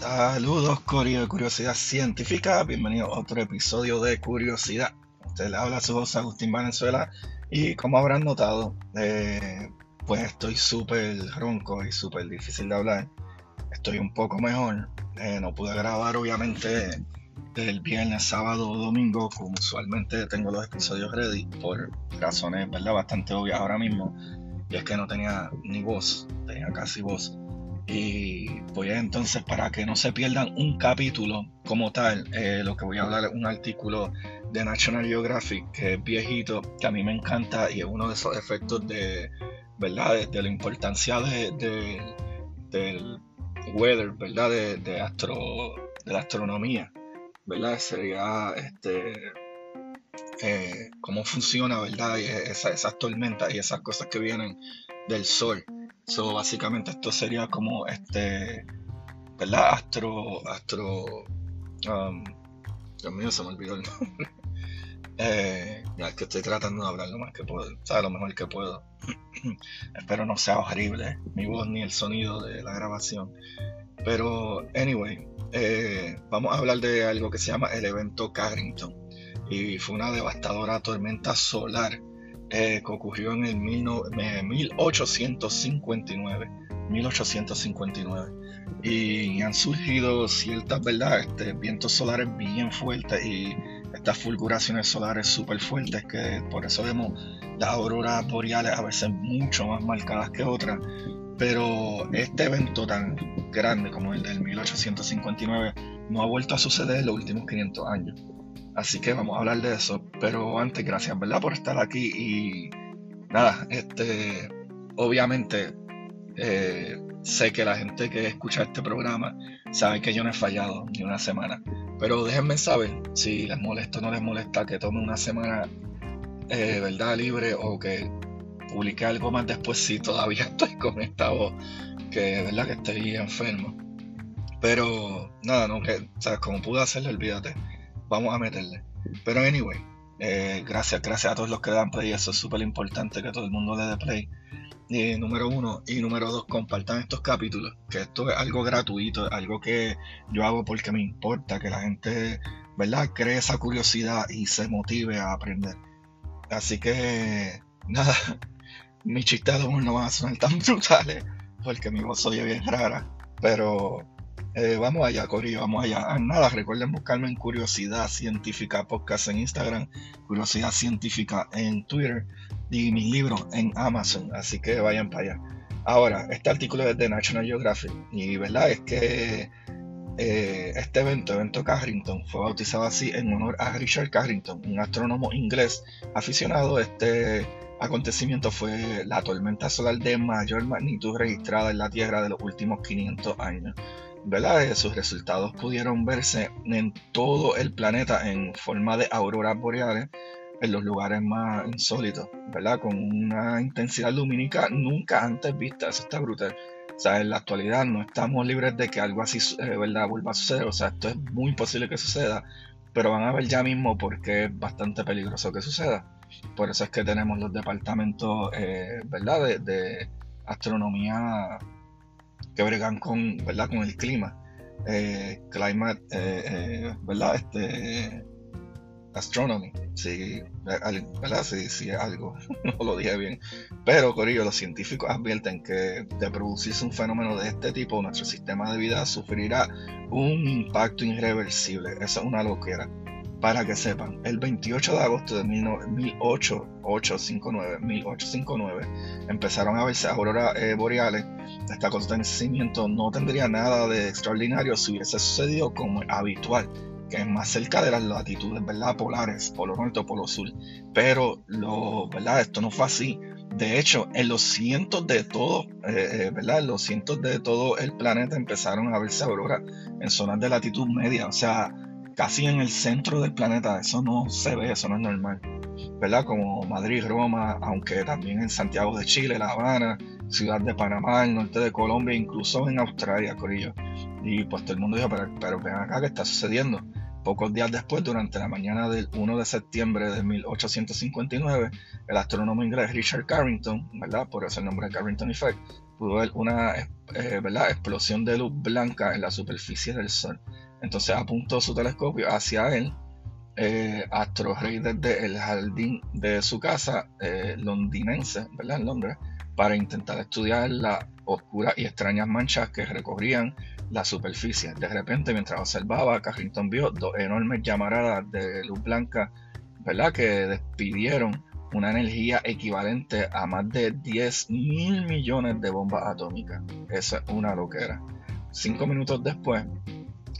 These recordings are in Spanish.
Saludos, Curiosidad Científica. Bienvenido a otro episodio de Curiosidad. Usted le habla su voz Agustín Valenzuela. Y como habrán notado, eh, pues estoy súper ronco y súper difícil de hablar. Estoy un poco mejor. Eh, no pude grabar, obviamente, del viernes, sábado o domingo, como usualmente tengo los episodios ready, por razones ¿verdad? bastante obvias ahora mismo. Y es que no tenía ni voz, tenía casi voz. Y voy a entonces, para que no se pierdan un capítulo como tal, eh, lo que voy a hablar es un artículo de National Geographic que es viejito, que a mí me encanta y es uno de esos efectos de, ¿verdad? De, la importancia de, del weather, ¿verdad? De, astro, de la astronomía, ¿verdad? Sería este, eh, cómo funciona, ¿verdad? Y esas tormentas y esas cosas que vienen del sol. So, básicamente esto sería como este, ¿verdad? Astro, astro, um, Dios mío, se me olvidó el nombre. eh, ya que estoy tratando de hablar lo más que puedo, o lo mejor que puedo. Espero no sea horrible mi voz ni el sonido de la grabación. Pero, anyway, eh, vamos a hablar de algo que se llama el evento Carrington. Y fue una devastadora tormenta solar eh, que ocurrió en el 1859. 1859. Y han surgido ciertas, ¿verdad? Este, vientos solares bien fuertes y estas fulguraciones solares súper fuertes que por eso vemos las auroras boreales a veces mucho más marcadas que otras. Pero este evento tan grande como el del 1859 no ha vuelto a suceder en los últimos 500 años. Así que vamos a hablar de eso. Pero antes, gracias, ¿verdad? Por estar aquí y nada, este, obviamente eh, sé que la gente que escucha este programa sabe que yo no he fallado ni una semana. Pero déjenme saber si les molesta o no les molesta que tome una semana, eh, ¿verdad? Libre o que publique algo más después si todavía estoy con esta voz, que verdad que estoy enfermo. Pero nada, no, que, ¿sabes? Como pude hacerlo, olvídate vamos a meterle. Pero anyway, eh, gracias, gracias a todos los que dan play, eso es súper importante que todo el mundo le dé play. Y número uno y número dos, compartan estos capítulos, que esto es algo gratuito, algo que yo hago porque me importa que la gente, ¿verdad?, cree esa curiosidad y se motive a aprender. Así que, nada, mis chistes no van a sonar tan brutales, porque mi voz oye bien rara, pero eh, vamos allá, Corillo, vamos allá. Ah, nada, recuerden buscarme en Curiosidad Científica Podcast en Instagram, Curiosidad Científica en Twitter y mis libros en Amazon. Así que vayan para allá. Ahora, este artículo es de National Geographic y verdad es que eh, este evento, evento Carrington, fue bautizado así en honor a Richard Carrington, un astrónomo inglés aficionado. Este acontecimiento fue la tormenta solar de mayor magnitud registrada en la Tierra de los últimos 500 años. ¿Verdad? Sus resultados pudieron verse en todo el planeta en forma de auroras boreales en los lugares más insólitos, ¿verdad? Con una intensidad lumínica nunca antes vista, eso está brutal. O sea, en la actualidad no estamos libres de que algo así, eh, ¿verdad?, vuelva a suceder. O sea, esto es muy posible que suceda, pero van a ver ya mismo porque es bastante peligroso que suceda. Por eso es que tenemos los departamentos, eh, ¿verdad?, de, de astronomía que bregan con, ¿verdad? con el clima. Eh, climate, eh, eh, ¿verdad? Este, astronomy, sí, ¿verdad? Sí, sí, algo, no lo dije bien. Pero, Corillo, los científicos advierten que de producirse un fenómeno de este tipo, nuestro sistema de vida sufrirá un impacto irreversible. Eso es una loquera. Para que sepan, el 28 de agosto de 1859, 1859 empezaron a verse auroras eh, boreales. Este acontecimiento no tendría nada de extraordinario si hubiese sucedido como habitual, que es más cerca de las latitudes ¿verdad? polares, polo norte o polo sur. Pero lo, ¿verdad? esto no fue así. De hecho, en los cientos de todo, eh, eh, ¿verdad? Los cientos de todo el planeta empezaron a verse auroras en zonas de latitud media. O sea, casi en el centro del planeta. Eso no se ve, eso no es normal. ¿Verdad? Como Madrid, Roma, aunque también en Santiago de Chile, La Habana, Ciudad de Panamá, el norte de Colombia, incluso en Australia, Corillo. Y pues todo el mundo dijo, pero, pero acá, ¿qué está sucediendo? Pocos días después, durante la mañana del 1 de septiembre de 1859, el astrónomo inglés Richard Carrington, ¿verdad? Por eso el nombre de Carrington Effect, pudo ver una eh, ¿verdad? explosión de luz blanca en la superficie del Sol. Entonces apuntó su telescopio hacia él, eh, Astro Rey desde el jardín de su casa eh, londinense, ¿verdad? En Londres, para intentar estudiar las oscuras y extrañas manchas que recorrían la superficie. De repente, mientras observaba, Carrington vio dos enormes llamaradas de luz blanca, ¿verdad? Que despidieron una energía equivalente a más de 10 mil millones de bombas atómicas. Eso es una loquera. Cinco minutos después,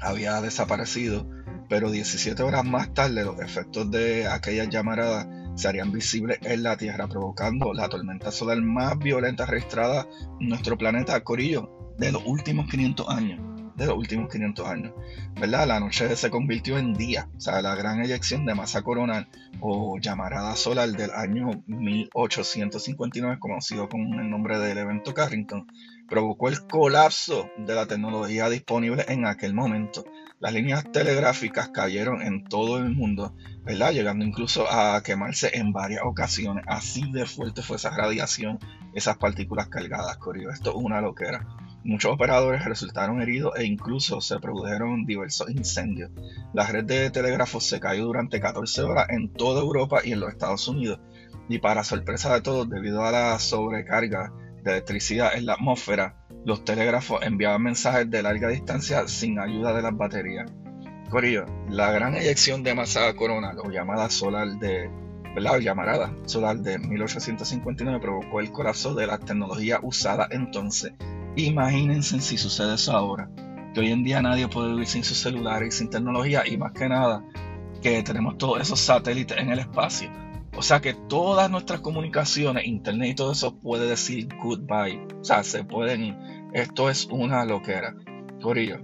había desaparecido, pero 17 horas más tarde los efectos de aquellas llamaradas se harían visibles en la Tierra, provocando la tormenta solar más violenta registrada en nuestro planeta Corillo de los últimos 500 años. De los últimos 500 años, ¿verdad? La noche se convirtió en día, o sea, la gran eyección de masa coronal o llamarada solar del año 1859, conocido con el nombre del evento Carrington, provocó el colapso de la tecnología disponible en aquel momento. Las líneas telegráficas cayeron en todo el mundo, ¿verdad? Llegando incluso a quemarse en varias ocasiones. Así de fuerte fue esa radiación, esas partículas cargadas, Corio. Esto es una loquera. Muchos operadores resultaron heridos e incluso se produjeron diversos incendios. La red de telégrafos se cayó durante 14 horas en toda Europa y en los Estados Unidos. Y para sorpresa de todos, debido a la sobrecarga de electricidad en la atmósfera, los telégrafos enviaban mensajes de larga distancia sin ayuda de las baterías. Corillo, la gran eyección de masa coronal o llamada solar de ¿verdad? llamarada solar de 1859 provocó el colapso de la tecnología usada entonces. Imagínense si sucede eso ahora, que hoy en día nadie puede vivir sin sus celulares y sin tecnología y más que nada que tenemos todos esos satélites en el espacio o sea que todas nuestras comunicaciones, internet y todo eso puede decir goodbye. O sea, se pueden. Esto es una loquera. Corillo.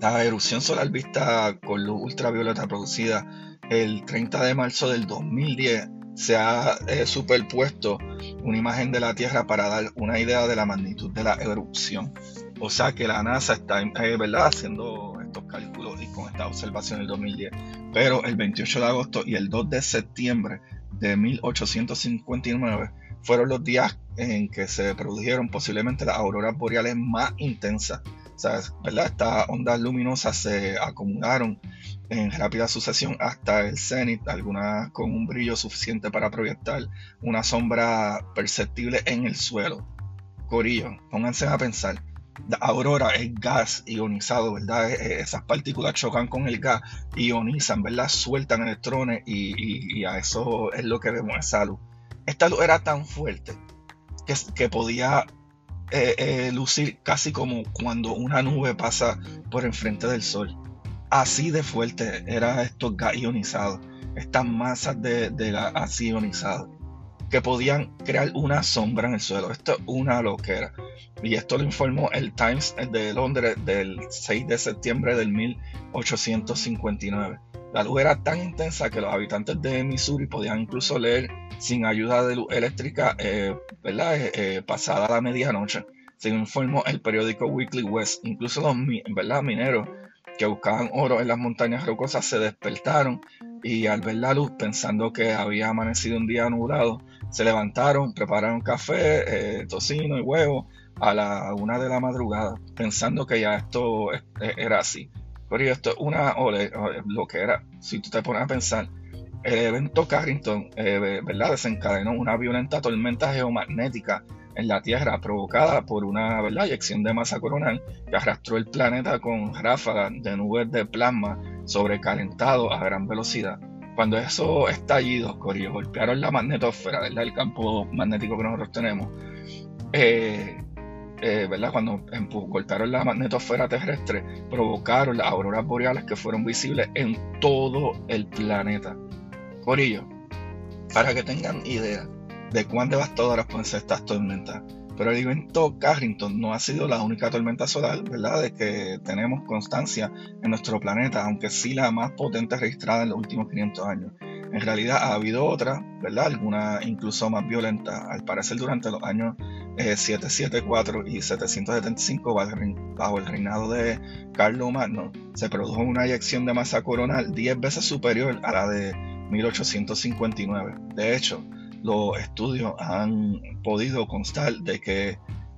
La erupción solar vista con luz ultravioleta producida el 30 de marzo del 2010 se ha eh, superpuesto una imagen de la Tierra para dar una idea de la magnitud de la erupción. O sea que la NASA está eh, ¿verdad? haciendo estos cálculos y con esta observación del 2010. Pero el 28 de agosto y el 2 de septiembre de 1859 fueron los días en que se produjeron posiblemente las auroras boreales más intensas. O sea, ¿verdad? Estas ondas luminosas se acumularon en rápida sucesión hasta el cenit, algunas con un brillo suficiente para proyectar una sombra perceptible en el suelo. Corillo, pónganse a pensar, aurora es gas ionizado, ¿verdad? Esas partículas chocan con el gas, ionizan, ¿verdad? Sueltan electrones y, a eso es lo que vemos esa luz. Esta luz era tan fuerte que, podía eh, eh, lucir casi como cuando una nube pasa por enfrente del sol. Así de fuerte era estos gas ionizados, estas masas de, de gas así ionizados que podían crear una sombra en el suelo. Esto es una loquera. Y esto lo informó el Times de Londres del 6 de septiembre del 1859. La luz era tan intensa que los habitantes de Missouri podían incluso leer sin ayuda de luz eléctrica eh, ¿verdad? Eh, eh, pasada la medianoche. Según informó el periódico Weekly West, incluso los ¿verdad? mineros que buscaban oro en las montañas rocosas se despertaron y al ver la luz, pensando que había amanecido un día nublado, se levantaron, prepararon café, eh, tocino y huevo a la una de la madrugada, pensando que ya esto era así. Pero esto es una, o lo que era, si tú te pones a pensar, el evento Carrington, eh, ¿verdad? Desencadenó una violenta tormenta geomagnética en la Tierra provocada por una ¿verdad? eyección de masa coronal que arrastró el planeta con ráfagas de nubes de plasma sobrecalentado a gran velocidad. Cuando esos estallidos, Corillo, golpearon la magnetosfera, ¿verdad? el campo magnético que nosotros tenemos, eh, eh, ¿verdad? cuando golpearon la magnetosfera terrestre, provocaron las auroras boreales que fueron visibles en todo el planeta. Corillo, para que tengan idea de cuán devastadoras pueden ser estas tormentas. Pero el evento Carrington no ha sido la única tormenta solar, ¿verdad?, de que tenemos constancia en nuestro planeta, aunque sí la más potente registrada en los últimos 500 años. En realidad ha habido otra, ¿verdad?, alguna incluso más violenta. Al parecer durante los años 774 eh, y 775, bajo el reinado de Carlo Magno, se produjo una eyección de masa coronal 10 veces superior a la de 1859. De hecho, los estudios han podido constar de que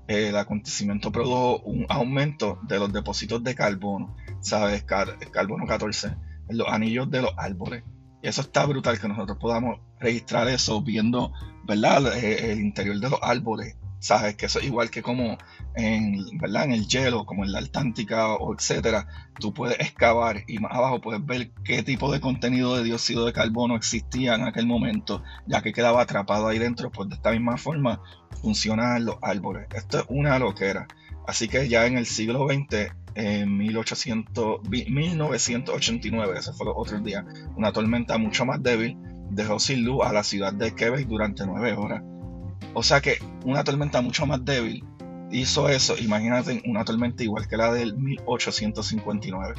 eh, el acontecimiento produjo un aumento de los depósitos de carbono, ¿sabes? carbono 14 en los anillos de los árboles. Y eso está brutal que nosotros podamos registrar eso viendo, ¿verdad? El interior de los árboles sabes que eso es igual que como en, ¿verdad? en el hielo, como en la Antártica o etcétera, tú puedes excavar y más abajo puedes ver qué tipo de contenido de dióxido de carbono existía en aquel momento, ya que quedaba atrapado ahí dentro, pues de esta misma forma funcionan los árboles. Esto es una loquera. Así que ya en el siglo XX, en 1800, 1989, ese fue el otro día, una tormenta mucho más débil dejó sin luz a la ciudad de Quebec durante nueve horas o sea que una tormenta mucho más débil hizo eso. Imagínate una tormenta igual que la del 1859.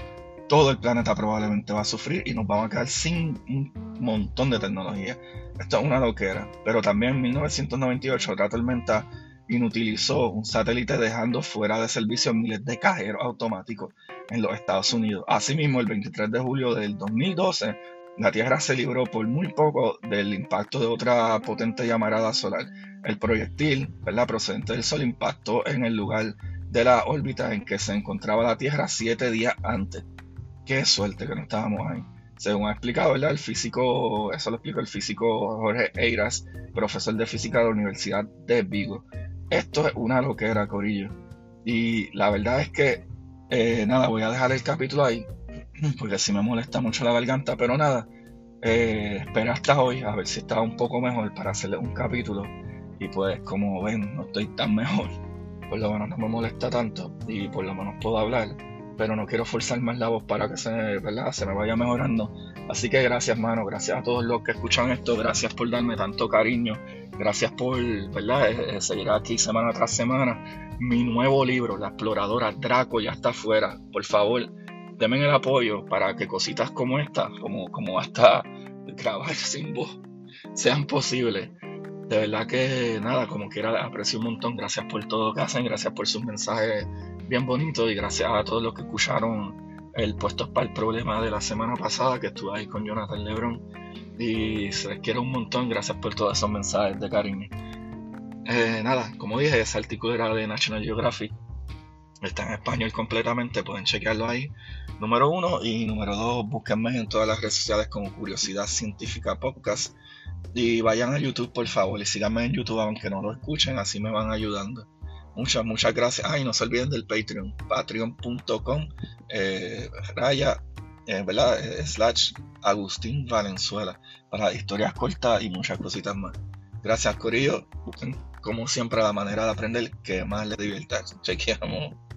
Todo el planeta probablemente va a sufrir y nos vamos a quedar sin un montón de tecnología. Esto es una loquera. Pero también en 1998 otra tormenta inutilizó un satélite dejando fuera de servicio miles de cajeros automáticos en los Estados Unidos. Asimismo, el 23 de julio del 2012, la Tierra se libró por muy poco del impacto de otra potente llamarada solar el proyectil, ¿verdad? procedente del Sol, impactó en el lugar de la órbita en que se encontraba la Tierra siete días antes. Qué suerte que no estábamos ahí. Según ha explicado, ¿verdad? El físico, eso lo explicó el físico Jorge Eiras, profesor de física de la Universidad de Vigo. Esto es una loquera, Corillo. Y la verdad es que, eh, nada, voy a dejar el capítulo ahí, porque si me molesta mucho la garganta, pero nada, eh, espera hasta hoy a ver si está un poco mejor para hacerle un capítulo y pues como ven, no estoy tan mejor. Por lo menos no me molesta tanto y por lo menos puedo hablar. Pero no quiero forzar más la voz para que se, ¿verdad? se me vaya mejorando. Así que gracias, mano. Gracias a todos los que escuchan esto. Gracias por darme tanto cariño. Gracias por ¿verdad? Eh, eh, seguir aquí semana tras semana. Mi nuevo libro, La Exploradora Draco, ya está afuera. Por favor, denme el apoyo para que cositas como esta, como, como hasta grabar sin voz, sean posibles de verdad que nada, como quiera, aprecio un montón. Gracias por todo lo que hacen, gracias por sus mensajes bien bonitos y gracias a todos los que escucharon el Puestos para el Problema de la semana pasada que estuve ahí con Jonathan Lebron. Y se les quiere un montón, gracias por todos esos mensajes de cariño. Eh, nada, como dije, ese artículo era de National Geographic. Está en español completamente, pueden chequearlo ahí. Número uno. Y número dos, búsquenme en todas las redes sociales como Curiosidad Científica Podcast. Y vayan a YouTube, por favor, y síganme en YouTube, aunque no lo escuchen, así me van ayudando. Muchas, muchas gracias. Ay, no se olviden del Patreon, patreon.com, eh, raya, eh, ¿verdad? Eh, slash Agustín Valenzuela, para historias cortas y muchas cositas más. Gracias, Corillo. Como siempre, la manera de aprender que más les divierta. Chequeamos.